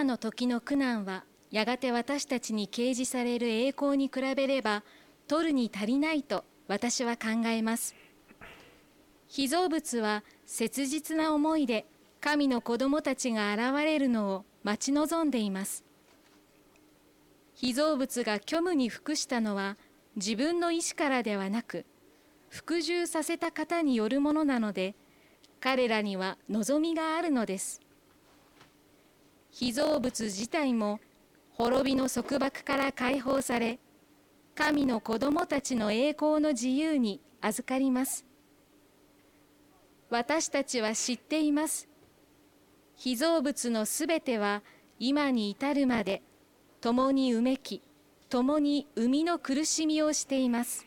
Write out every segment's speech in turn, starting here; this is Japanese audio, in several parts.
今の時の苦難はやがて私たちに掲示される栄光に比べれば取るに足りないと私は考えます。被造物は切実な思いで神の子供たちが現れるのを待ち望んでいます。被造物が虚無に服したのは自分の意志からではなく服従させた方によるものなので彼らには望みがあるのです。被造物自体も滅びの束縛から解放され神の子供たちの栄光の自由に預かります。私たちは知っています。被造物のすべては今に至るまで共にうめき共に生みの苦しみをしています。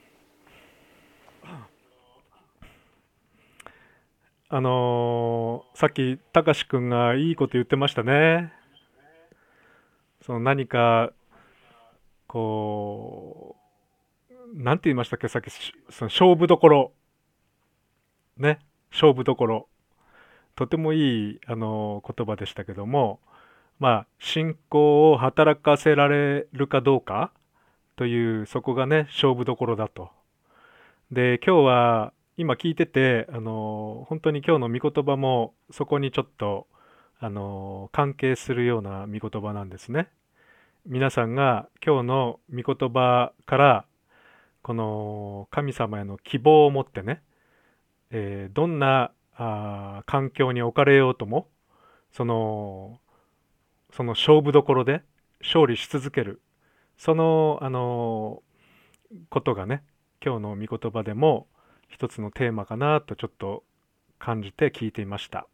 あのー、さっきたかし君がいいこと言ってましたね。その何かこうなんて言いましたっけ？さっきその勝負どころ。ね？勝負どころ。とてもいいあの言葉でしたけども。まあ信仰を働かせられるかどうかというそこがね勝負どころだと。で今日は今聞いててあの本当に今日の御言葉もそこにちょっとあの関係するような御言葉なんですね。皆さんが今日の御言葉からこの神様への希望を持ってね、えー、どんなあ環境に置かれようともそのその勝負どころで勝利し続けるそのあのことがね今日の御言葉でも一つのテーマかなとちょっと感じて聞いていました。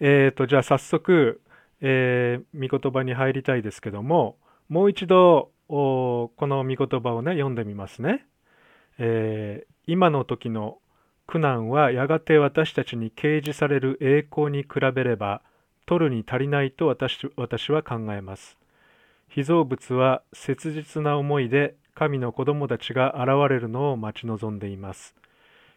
えーと、じゃあ早速、えー、御言葉に入りたいですけどももう一度この御言葉をね読んでみますね。えー、今の時の苦難はやがて私たちに掲示される栄光に比べれば取るに足りないと私私は考えます。被造物は切実な思いで神の子供たちが現れるのを待ち望んでいます。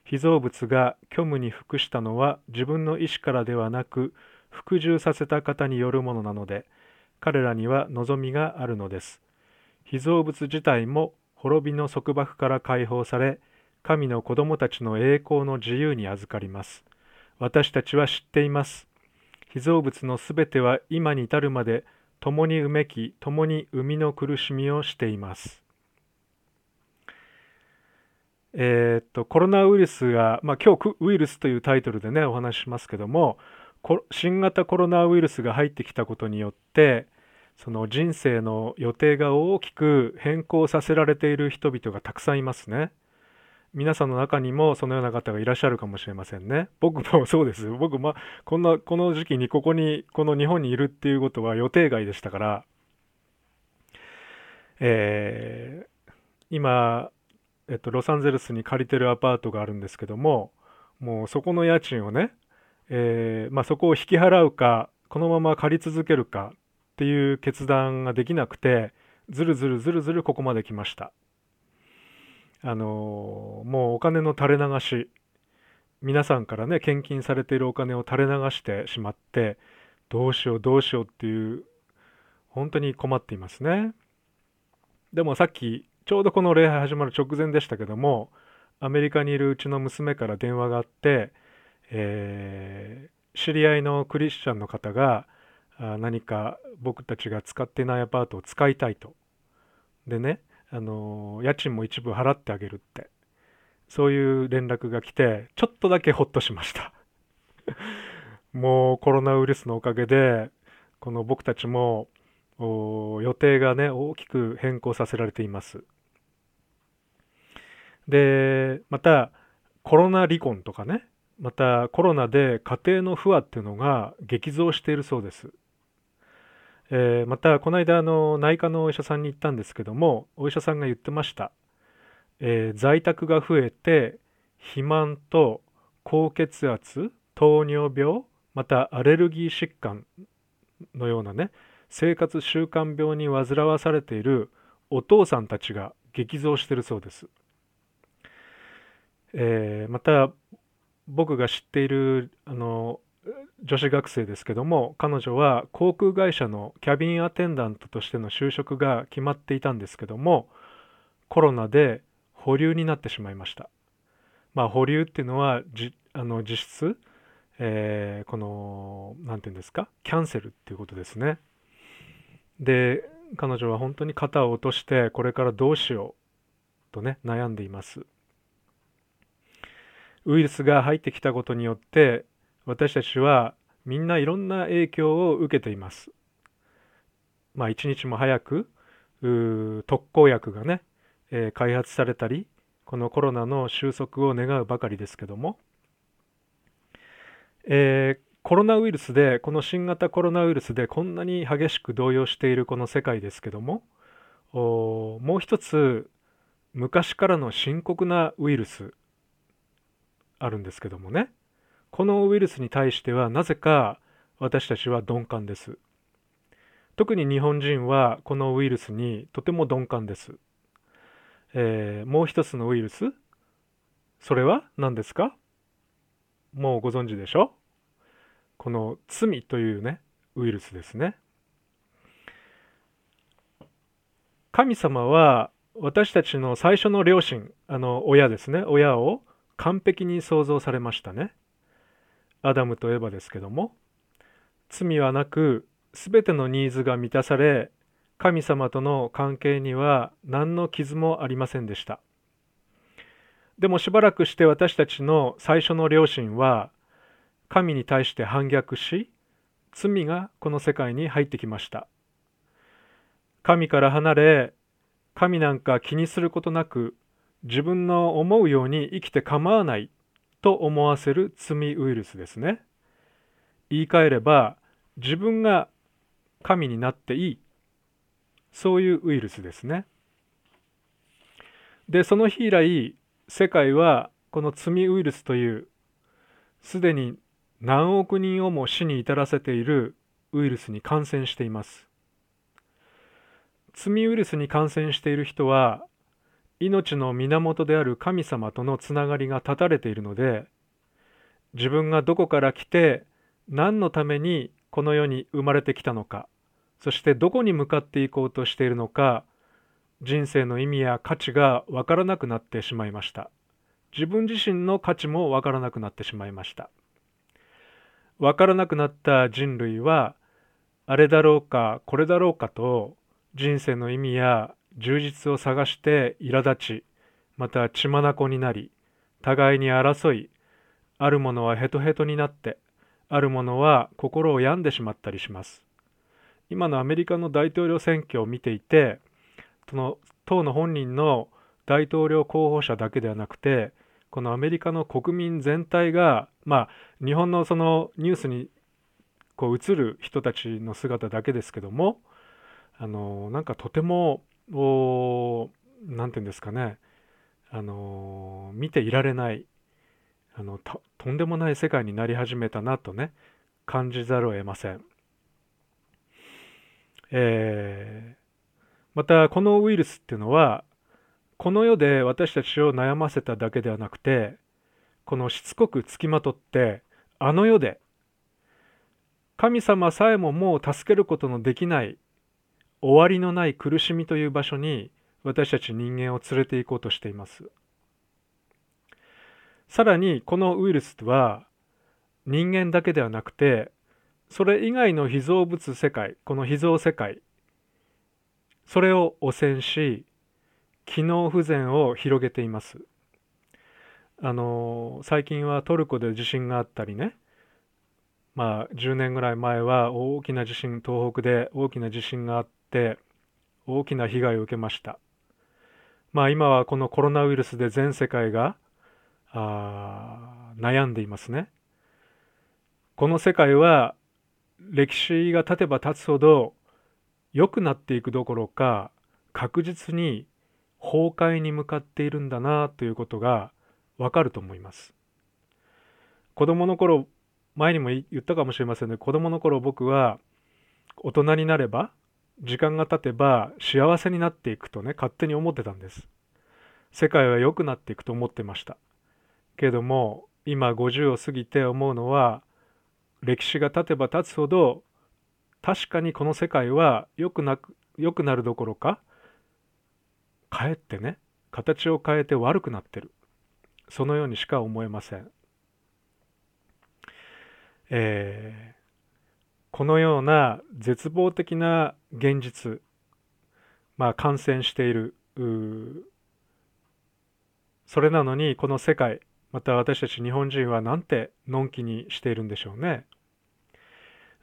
被造物が虚無に服したのは自分の意志からではなく服従させた方によるものなので彼らには望みがあるのです。被造物自体も滅びの束縛から解放され神の子供たちの栄光の自由に預かります。私たちは知っています。被造物のすべては今に至るまで共にうめき、共に生みの苦しみをしています。えー、っと、コロナウイルスが、まあ、今日ウイルスというタイトルでね、お話ししますけども、新型コロナウイルスが入ってきたことによって、その人生の予定が大きく変更させられている人々がたくさんいますね。皆さんの中にもそのような方がいらっしゃるかもしれませんね。僕もそうです。僕、ま、こんな、この時期にここに、この日本にいるっていうことは予定外でしたから、えー、今、えっと、ロサンゼルスに借りてるアパートがあるんですけども、もうそこの家賃をね、えー、まあ、そこを引き払うか、このまま借り続けるかっていう決断ができなくて、ずるずるずるずるここまで来ました。あのもうお金の垂れ流し皆さんからね献金されているお金を垂れ流してしまってどうしようどうしようっていう本当に困っていますねでもさっきちょうどこの礼拝始まる直前でしたけどもアメリカにいるうちの娘から電話があって、えー、知り合いのクリスチャンの方が何か僕たちが使っていないアパートを使いたいと。でねあの家賃も一部払ってあげるって。そういう連絡が来てちょっとだけホッとしました。もうコロナウイルスのおかげでこの僕たちも予定がね大きく変更させられています。でまたコロナ離婚とかね。またコロナで家庭の不和っていうのが激増しているそうです。えー、またこの間あの内科のお医者さんに行ったんですけどもお医者さんが言ってました、えー、在宅が増えて肥満と高血圧糖尿病またアレルギー疾患のようなね生活習慣病に患わされているお父さんたちが激増しているそうです、えー、また僕が知っているあの女子学生ですけども彼女は航空会社のキャビンアテンダントとしての就職が決まっていたんですけどもコロナで保留になってしまいました。まあ保留っていうのはじあの実質、えー、この何て言うんですかキャンセルっていうことですね。で彼女は本当に肩を落としてこれからどうしようとね悩んでいます。ウイルスが入ってきたことによって私たちはみんないろんな影響を受けています。まあ一日も早く特効薬がね、えー、開発されたりこのコロナの収束を願うばかりですけども、えー、コロナウイルスでこの新型コロナウイルスでこんなに激しく動揺しているこの世界ですけどももう一つ昔からの深刻なウイルスあるんですけどもね。このウイルスに対してはなぜか私たちは鈍感です。特に日本人はこのウイルスにとても鈍感です、えー、もう一つのウイルス？それは何ですか？もうご存知でしょ？この罪というねウイルスですね。神様は私たちの最初の両親あの親ですね。親を完璧に創造されましたね。アダムとエバですけども罪はなく全てのニーズが満たされ神様との関係には何の傷もありませんでした。でもしばらくして私たちの最初の両親は神に対して反逆し罪がこの世界に入ってきました。神から離れ神なんか気にすることなく自分の思うように生きて構わないと思わせる罪ウイルスですね。言い換えれば自分が神になっていいそういうウイルスですね。でその日以来世界はこの罪ウイルスというすでに何億人をも死に至らせているウイルスに感染しています。罪ウイルスに感染している人は命の源である神様とのつながりが断たれているので自分がどこから来て何のためにこの世に生まれてきたのかそしてどこに向かっていこうとしているのか人生の意味や価値がわからなくなってしまいました。自分自身の価値もわからなくなってしまいました。わからなくなった人類はあれだろうかこれだろうかと人生の意味や充実を探して苛立ちまた血眼になり互いに争いあるものはヘトヘトになってあるものは心を病んでしまったりします。今のアメリカの大統領選挙を見ていてその党の本人の大統領候補者だけではなくてこのアメリカの国民全体がまあ日本のそのニュースにこう映る人たちの姿だけですけどもあのなんかとてもを何て言うんですかねあの見ていられないあのとんでもない世界になり始めたなとね感じざるを得ません。えー、またこのウイルスっていうのはこの世で私たちを悩ませただけではなくてこのしつこくつきまとってあの世で神様さえももう助けることのできない終わりのない苦しみという場所に私たち人間を連れて行こうとしています。さらにこのウイルスは人間だけではなくてそれ以外の被造物世界この被造世界それを汚染し機能不全を広げています。あの最近はトルコで地震があったりねまあ10年ぐらい前は大きな地震東北で大きな地震があっって大きな被害を受けました。まあ今はこのコロナウイルスで全世界があ悩んでいますね。この世界は歴史が経てば経つほど良くなっていくどころか確実に崩壊に向かっているんだなということがわかると思います。子供の頃前にも言ったかもしれませんね子供の頃僕は大人になれば時間が経てば幸せになっていくとね勝手に思ってたんです。世界は良くなっていくと思ってました。けども今50を過ぎて思うのは歴史が経てば経つほど確かにこの世界は良くなく良くなるどころかかえってね形を変えて悪くなってる。そのようにしか思えません、えー、このような絶望的な現実まあ感染しているそれなのにこの世界また私たち日本人はなんてのんきにしているんでしょうね。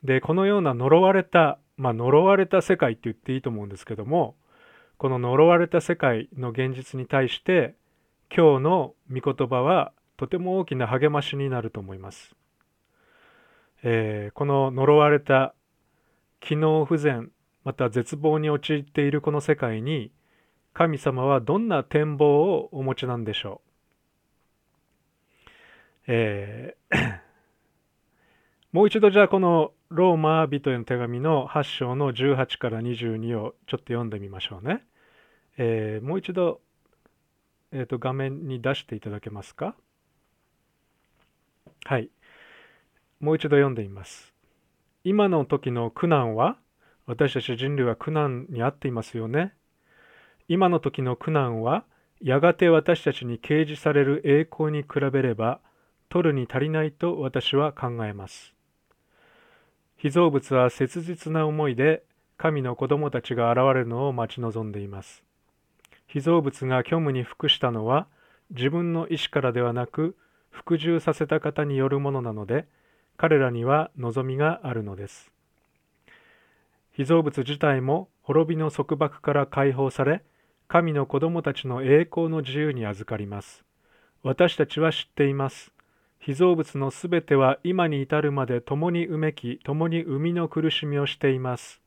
でこのような呪われたまあ呪われた世界って言っていいと思うんですけどもこの呪われた世界の現実に対して今日の御言葉はとても大きな励ましになると思います。えー、この呪われた機能不全また絶望に陥っているこの世界に神様はどんな展望をお持ちなんでしょうえーもう一度じゃあこのローマ人への手紙の8章の18から22をちょっと読んでみましょうね。えー、もう一度、えーと、画面に出していただけますか？はい。もう一度読んでみます。今の時の苦難は？私たち人類は苦難にあっていますよね。今の時の苦難は？やがて私たちに掲示される栄光に比べれば取るに足りないと私は考えます。被造物は切実な思いで神の子供たちが現れるのを待ち望んでいます。被造物が虚無に服したのは自分の意思からではなく服従させた方によるものなので彼らには望みがあるのです。被造物自体も滅びの束縛から解放され神の子供たちの栄光の自由に預かります。私たちは知っています。被造物のすべては今に至るまで共にうめき、共に生みの苦しみをしています。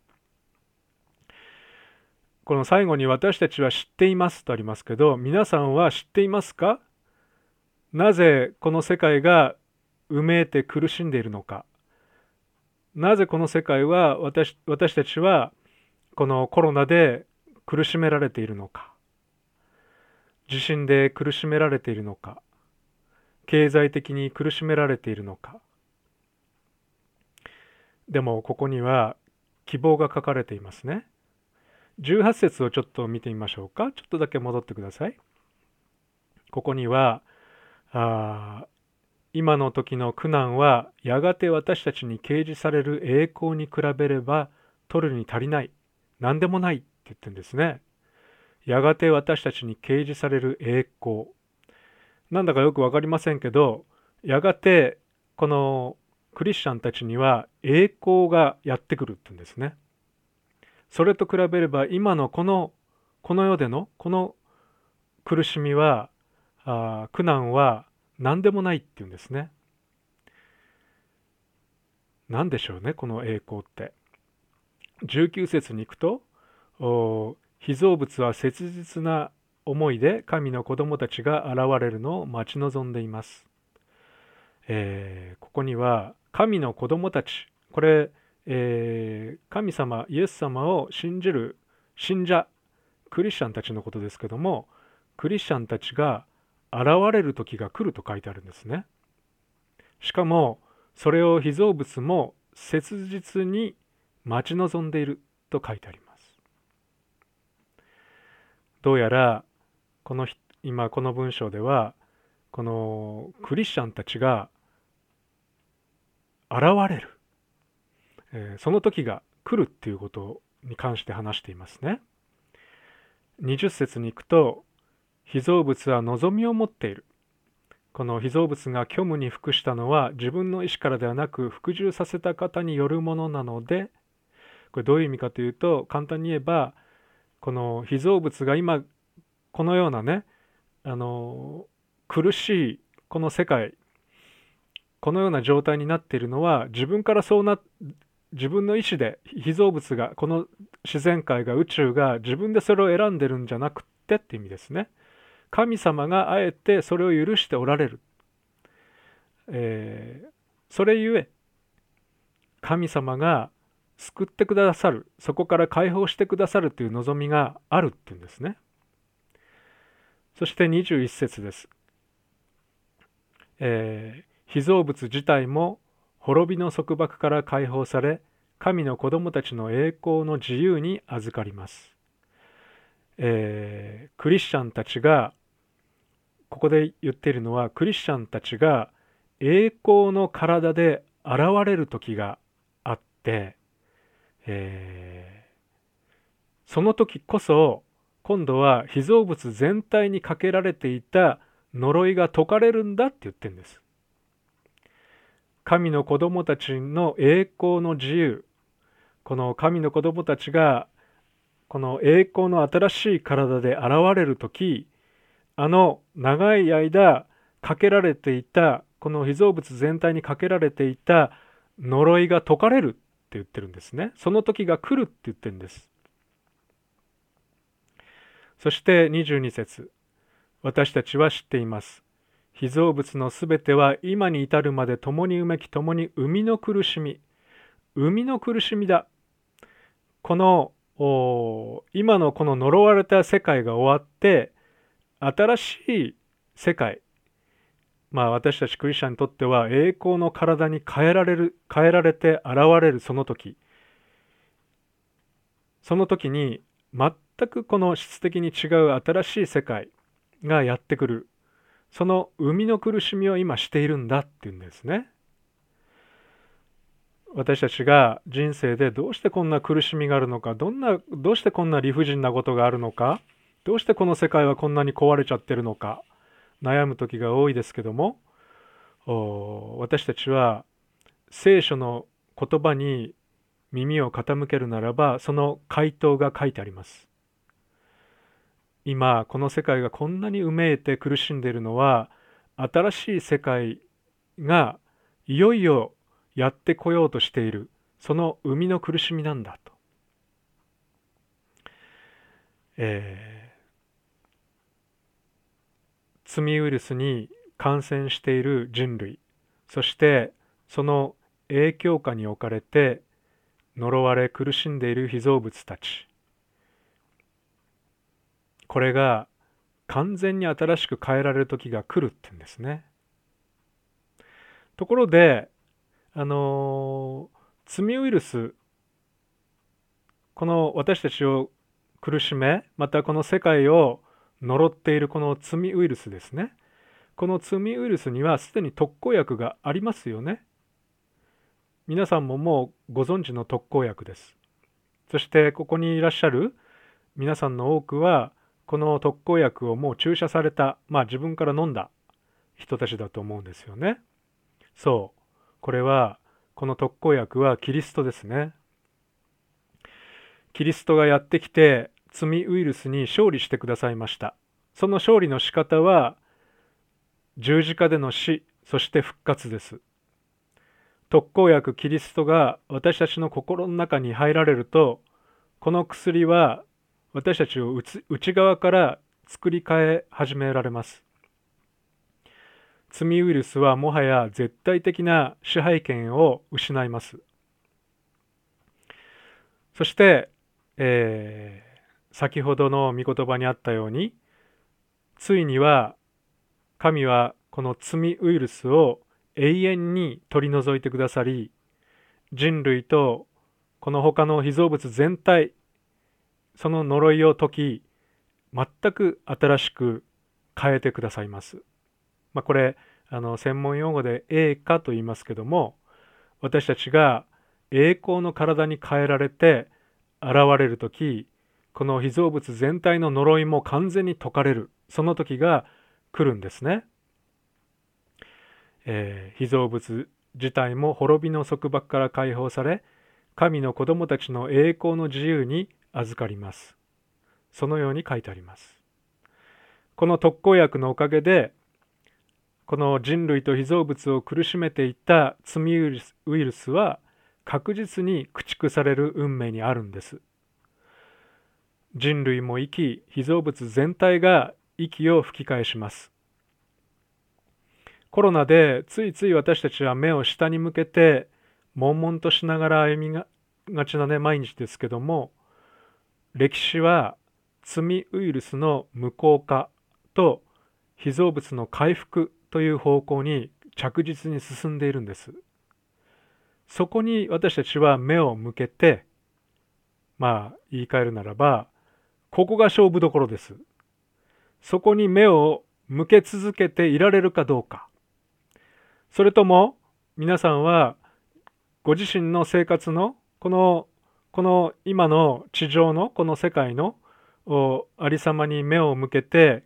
この最後に私たちは知っていますとありますけど、皆さんは知っていますか？なぜこの世界がうめいて苦しんでいるのか。なぜこの世界は私私たちはこのコロナで苦しめられているのか。地震で苦しめられているのか。経済的に苦しめられているのかでもここには希望が書かれていますね18節をちょっと見てみましょうかちょっとだけ戻ってくださいここにはあ今の時の苦難はやがて私たちに掲示される栄光に比べれば取るに足りない。何でもない。って言ってるんですね。やがて私たちに掲示される栄光。なんだかよく分かりませんけどやがてこのクリスチャンたちには栄光がやってくるって言うんですね。それと比べれば今のこのこの世でのこの苦しみはあ苦難は何でもないって言うんですね。何でしょうねこの栄光って。19節に行くと被造物は切実な思いで神の子供たちが現れるのを待ち望んでいます。えー、ここには神の子供たちこれ、えー、神様イエス様を信じる信者クリスチャンたちのことですけどもクリスチャンたちが現れる時が来ると書いてあるんですね。しかもそれを被造物も切実に待ち望んでいると書いてあります。どうやらこの今この文章ではこのクリスチャンたちが現れる、えー、その時が来るっていうことに関して話していますね。20節に行くと被造物は望みを持っている。この被造物が虚無に服したのは自分の意思からではなく服従させた方によるものなのでこれどういう意味かというと簡単に言えばこの被造物が今このようなねあの苦しいこの世界このような状態になっているのは自分からそうな自分の意思で被造物がこの自然界が宇宙が自分でそれを選んでるんじゃなくってって意味ですね。神様があえてそれを許しておられる。えー、それゆえ神様が救ってくださるそこから解放してくださるという望みがあるっていうんですね。そして21節です。えー、被造物自体も滅びの束縛から解放され神の子供たちの栄光の自由に預かります、えー、クリスチャンたちがここで言っているのはクリスチャンたちが栄光の体で現れる時があって、えー、その時こそ今度は被造物全体にかけられていた呪いが解かれるんだって言ってるんです。神の子供たちの栄光の自由この神の子供たちがこの栄光の新しい体で現れる時あの長い間かけられていたこの被造物全体にかけられていた呪いが解かれるって言ってるんですね。その時が来るって言ってるんです。そして22節私たちは知っています。被造物のすべては今に至るまで共にうめき共に生みの苦しみ生みの苦しみだこの今のこの呪われた世界が終わって新しい世界。まあ私たちクリスチャンにとっては栄光の体に変えられる変えられて現れるその時。その時に全くこの質的に違う新しい世界がやってくる。その生みの苦しみを今しているんだっていうんですね。私たちが人生でどうしてこんな苦しみがあるのかどんなどうしてこんな理不尽なことがあるのか。どうしてこの世界はこんなに壊れちゃってるのか？悩む時が多いですけども私たちは聖書の言葉に耳を傾けるならばその回答が書いてあります。今この世界がこんなにうめいて苦しんでいるのは新しい世界がいよいよやってこようとしている。その生みの苦しみなんだと、えー、罪ウイルスに感染している人類そしてその影響下に置かれて呪われ苦しんでいる被造物たちこれが完全に新しく変えられる時が来るって言うんですね。ところであの罪ウイルスこの私たちを苦しめまたこの世界を呪っているこの罪ウイルスですね。この罪ウイルスにはすでに特効薬がありますよね。皆さんももうご存知の特効薬です。そしてここにいらっしゃる皆さんの多くはこの特効薬をもう注射されたまあ自分から飲んだ人たちだと思うんですよね。そう。これはこの特効薬はキリストですね。キリストがやってきて罪ウイルスに勝利してくださいました。その勝利の仕方は十字架での死、そして復活です。特効薬キリストが私たちの心の中に入られると、この薬は私たちを内側から作り変え始められます。罪ウイルスはもはや絶対的な支配権を失います。そして、えー、先ほどの御言葉にあったようについには神はこの罪ウイルスを永遠に取り除いてくださり人類とこの他の被造物全体その呪いを解き全く新しく変えてくださいます。まあ、これあの専門用語で栄華と言いますけども私たちが栄光の体に変えられて現れる時この被造物全体の呪いも完全に解かれるその時が来るんですね。えー、被造物自体も滅びの束縛から解放され神の子供たちの栄光の自由に預かります。そのように書いてあります。この特効薬のおかげでこの人類と被造物を苦しめていた罪ウイルスは確実に駆逐される運命にあるんです。人類も生き、被造物全体が息を吹き返します。コロナでついつい私たちは目を下に向けて悶々としながら歩みががちなね毎日ですけども歴史は罪ウイルスの無効化と被造物の回復という方向に着実に進んでいるんです。そこに私たちは目を向けてまあ言い換えるならばここが勝負どころです。そこに目を向け続けていられるかどうか。それとも皆さんはご自身の生活のこのこの今の地上のこの世界のありさまに目を向けて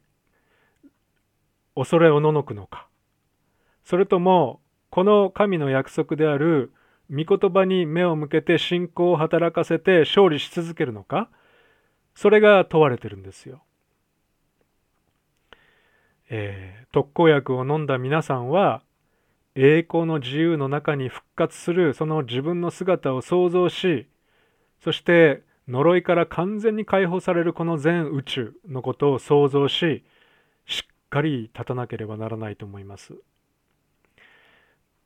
恐れおののくのか。それともこの神の約束である御言葉に目を向けて信仰を働かせて勝利し続けるのか。それが問われてるんですよ。えー、特効薬を飲んだ皆さんは栄光の自由の中に復活するその自分の姿を想像しそして呪いから完全に解放されるこの全宇宙のことを想像ししっかり立たなければならないと思います。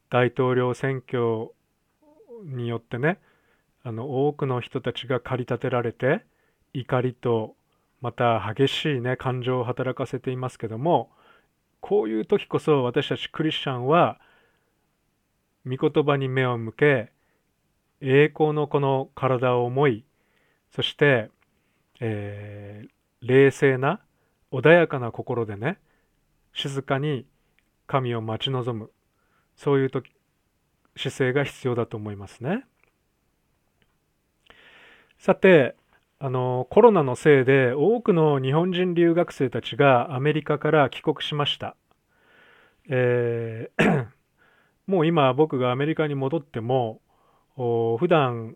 大統領選挙によってねあの多くの人たちが駆り立てられて怒りとまた激しいね感情を働かせていますけどもこういう時こそ私たちクリスチャンは御言葉に目を向け栄光のこの体を思いそして、えー、冷静な穏やかな心でね静かに神を待ち望むそういう時姿勢が必要だと思いますね。さてあのコロナのせいで多くの日本人留学生たちがアメリカから帰国しました。えーもう今僕がアメリカに戻っても普段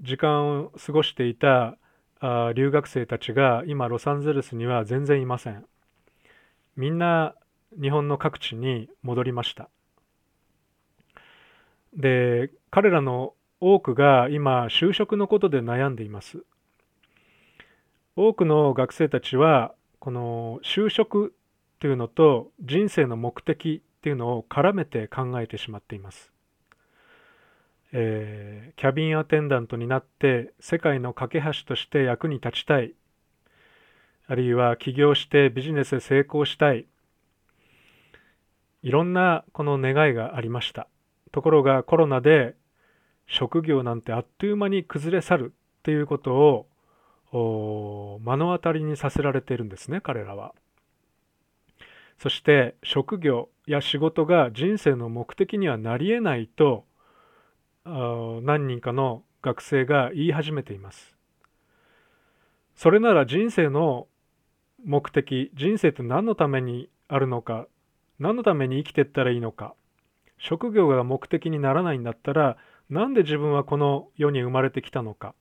時間を過ごしていたあ留学生たちが今ロサンゼルスには全然いません。みんな日本の各地に戻りました。で彼らの多くが今就職のことで悩んでいます多くの学生たちはこの就職というのと人生の目的っていうのを絡めて考えてしまっています、えー、キャビンアテンダントになって世界の架け橋として役に立ちたい。あるいは起業してビジネスで成功したい。いろんなこの願いがありました。ところがコロナで職業なんてあっという間に崩れ去るっていうことを目の当たりにさせられているんですね彼らは。そして職業や仕事が人生の目的にはなりえないと何人かの学生が言い始めています。それなら人生の目的人生って何のためにあるのか何のために生きていったらいいのか職業が目的にならないんだったらなんで自分はこの世に生まれてきたのか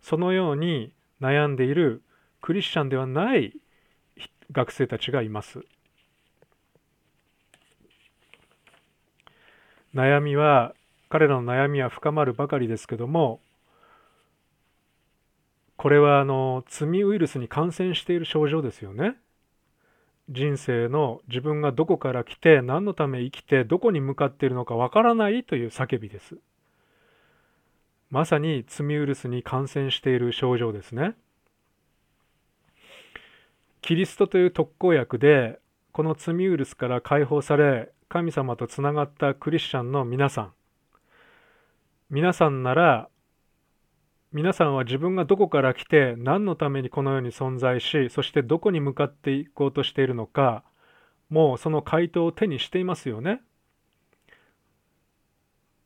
そのように悩んでいるクリスチャンではない学生たちがいます悩みは彼らの悩みは深まるばかりですけどもこれはあの罪ウイルスに感染している症状ですよね人生の自分がどこから来て何のため生きてどこに向かっているのかわからないという叫びです。まさに罪ウイルスに感染している症状ですね。キリストという特効薬でこの罪ウイルスから解放され神様とつながったクリスチャンの皆さん皆さんなら皆さんは自分がどこから来て何のためにこの世に存在しそしてどこに向かっていこうとしているのかもうその回答を手にしていますよね。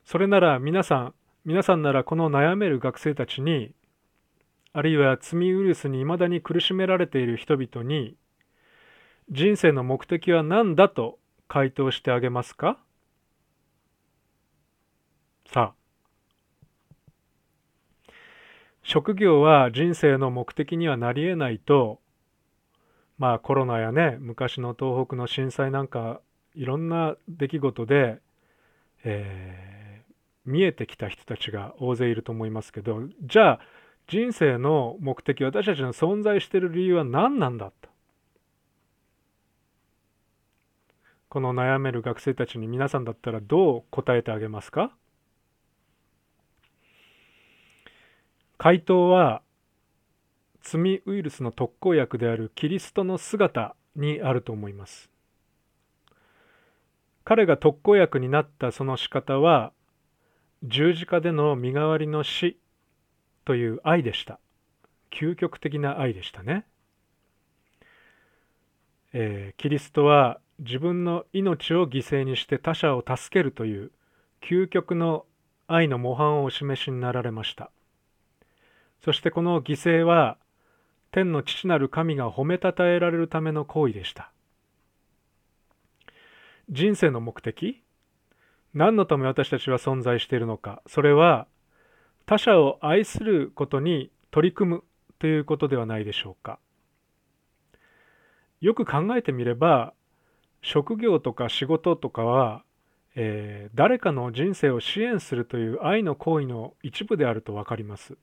それなら皆さん皆さんならこの悩める学生たちにあるいは罪ウイルスに未だに苦しめられている人々に人生の目的は何だと回答してあげますか？さあ。職業は人生の目的にはなりえないとまあコロナやね昔の東北の震災なんかいろんな出来事で、えー、見えてきた人たちが大勢いると思いますけどじゃあ人生の目的私たちの存在している理由は何なんだとこの悩める学生たちに皆さんだったらどう答えてあげますか？回答は罪ウイルスの特効薬であるキリストの姿にあると思います。彼が特効薬になったその仕方は十字架での身代わりの死という愛でした。究極的な愛でしたね、えー、キリストは自分の命を犠牲にして他者を助けるという究極の愛の模範をお示しになられました。そしてこの犠牲は天の父なる神が褒めたたえられるための行為でした。人生の目的何のため私たちは存在しているのか。それは他者を愛することに取り組むということではないでしょうか。よく考えてみれば職業とか仕事とかは、えー、誰かの人生を支援するという愛の行為の一部であると分かります。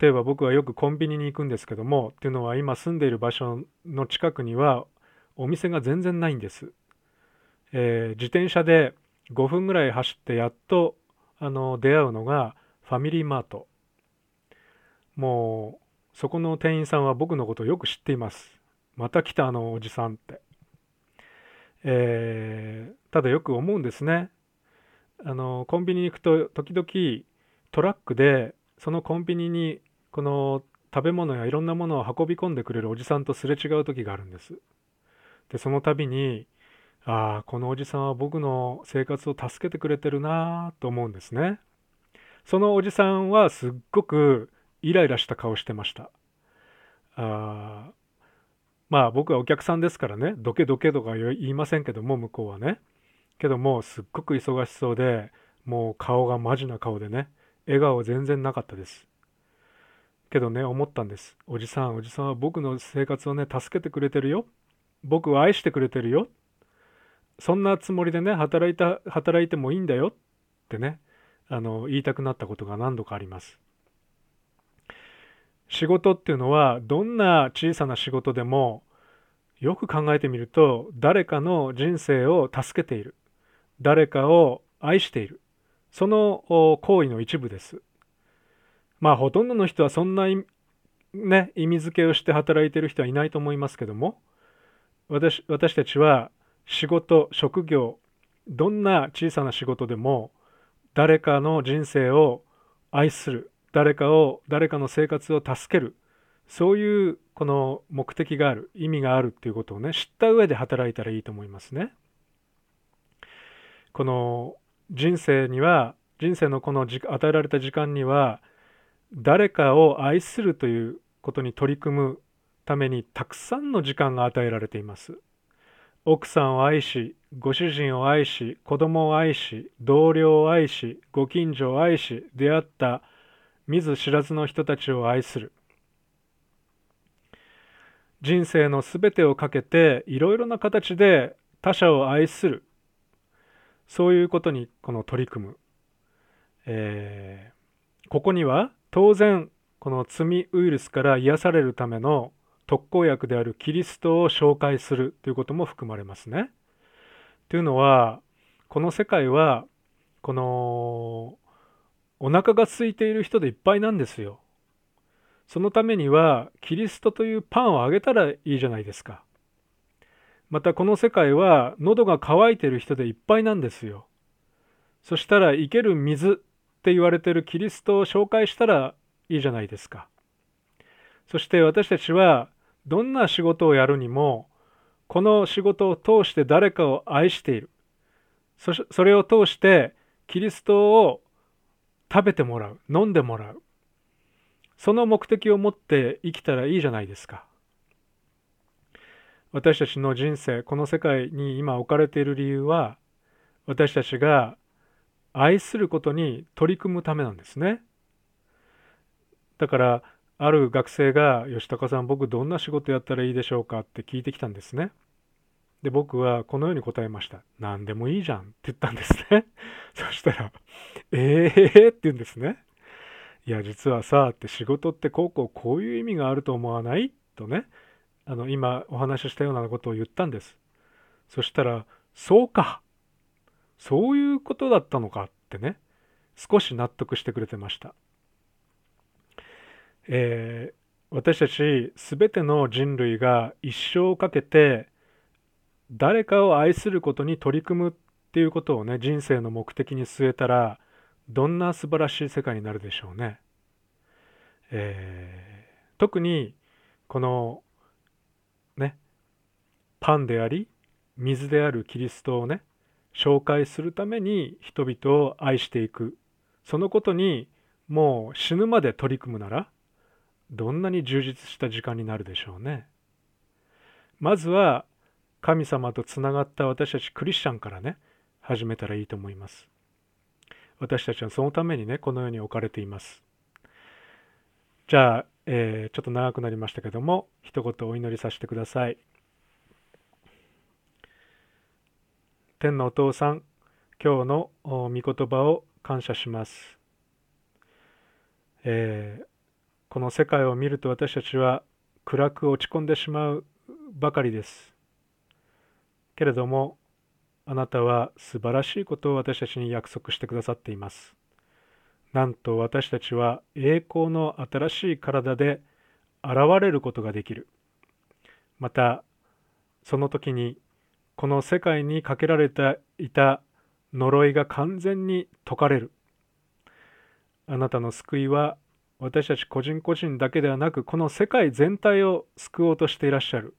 例えば僕はよくコンビニに行くんですけどもっていうのは今住んでいる場所の近くにはお店が全然ないんです、えー、自転車で5分ぐらい走ってやっとあの出会うのがファミリーマート。もうそこの店員さんは僕のことをよく知っています。また来たあのおじさんって、えー、ただよく思うんですね。あのコンビニに行くと時々トラックでそのコンビニにこの食べ物やいろんなものを運び込んでくれるおじさんとすれ違う時があるんです。でその度にああこのおじさんは僕の生活を助けてくれてるなと思うんですね。そのおじさんはすっごくイライラした顔してました。あまあ僕はお客さんですからねどけどけとか言いませんけども向こうはね。けどもすっごく忙しそうでもう顔がマジな顔でね笑顔全然なかったです。けどね思ったんです。おじさんおじさんは僕の生活をね助けてくれてるよ。僕を愛してくれてるよ。そんなつもりでね働いた働いてもいいんだよってねあの言いたくなったことが何度かあります。仕事っていうのはどんな小さな仕事でもよく考えてみると誰かの人生を助けている。誰かを愛している。その行為の一部です。まあほとんどの人はそんなね意味付けをして働いてる人はいないと思いますけども私私たちは仕事職業どんな小さな仕事でも誰かの人生を愛する誰かを誰かの生活を助けるそういうこの目的がある意味があるっていうことをね知った上で働いたらいいと思いますね。この人生には人生のこの与えられた時間には誰かを愛するということに取り組むためにたくさんの時間が与えられています。奥さんを愛し、ご主人を愛し、子供を愛し、同僚を愛し、ご近所を愛し、出会った見ず知らずの人たちを愛する。人生のすべてをかけていろいろな形で他者を愛する。そういうことにこの取り組む。えー、ここには当然この罪ウイルスから癒されるための特効薬であるキリストを紹介するということも含まれますね。というのはこの世界はこのお腹が空いている人でいっぱいなんですよ。そのためにはキリストというパンをあげたらいいじゃないですか。またこの世界は喉が渇いている人でいっぱいなんですよ。そしたら生ける水って言われてるキリストを紹介したらいいじゃないですか。そして私たちはどんな仕事をやるにもこの仕事を通して誰かを愛している。それを通してキリストを食べてもらう。飲んでもらう。その目的を持って生きたらいいじゃないですか。私たちの人生この世界に今置かれている理由は私たちが愛することに取り組むためなんですね。だからある学生が「吉高さん僕どんな仕事やったらいいでしょうか?」って聞いてきたんですね。で僕はこのように答えました。何でもいいじゃんって言ったんですね。そしたら「ええー、って言うんですね。いや実はさって仕事ってこうこうこういう意味があると思わない？とねあの今お話ししたようなことを言ったんです。そしたら「そうかそういうことだったのか」ってね少し納得してくれてました。えー、私たち全ての人類が一生をかけて誰かを愛することに取り組むっていうことをね人生の目的に据えたらどんな素晴らしい世界になるでしょうね。えー、特にこのねパンであり水であるキリストをね紹介するために人々を愛していくそのことにもう死ぬまで取り組むならどんなに充実した時間になるでしょうね。まずは神様とつながった私たちクリスチャンからね始めたらいいと思います。私たちはそのためにねこのように置かれています。じゃあ、えー、ちょっと長くなりましたけども一言お祈りさせてください。天のお父さん今日の御言葉を感謝します。えー、この世界を見ると私たちは暗く落ち込んでしまうばかりです。けれどもあなたは素晴らしいことを私たちに約束してくださっています。なんと私たちは栄光の新しい体で現れることができる。またその時にこの世界にかけられていた呪いが完全に解かれる。あなたの救いは私たち個人個人だけではなくこの世界全体を救おうとしていらっしゃる。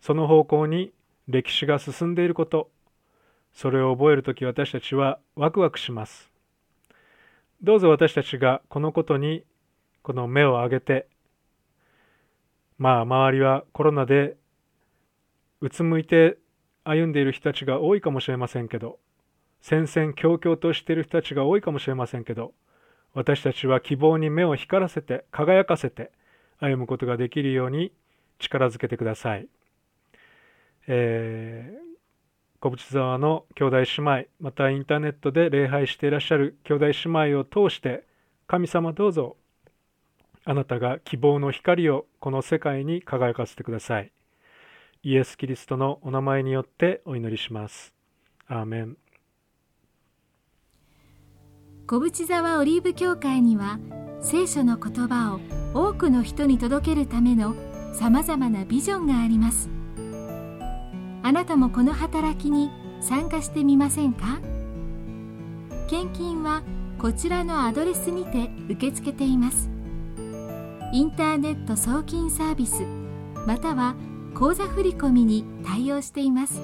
その方向に歴史が進んでいること、それを覚えるとき私たちはワクワクします。どうぞ私たちがこのことにこの目を上げて、まあ周りはコロナでうつむいて歩んでいる人たちが多いかもしれませんけど、戦々恐々としている人たちが多いかもしれませんけど、私たちは希望に目を光らせて、輝かせて歩むことができるように力づけてください。えー、小淵沢の兄弟姉妹、またインターネットで礼拝していらっしゃる兄弟姉妹を通して、神様どうぞ、あなたが希望の光をこの世界に輝かせてください。イエス・キリストのお名前によってお祈りします。アーメン。小淵沢オリーブ教会には聖書の言葉を多くの人に届けるためのさまざまなビジョンがあります。あなたもこの働きに参加してみませんか？献金はこちらのアドレスにて受け付けています。インターネット送金サービスまたは口座振込に対応しています。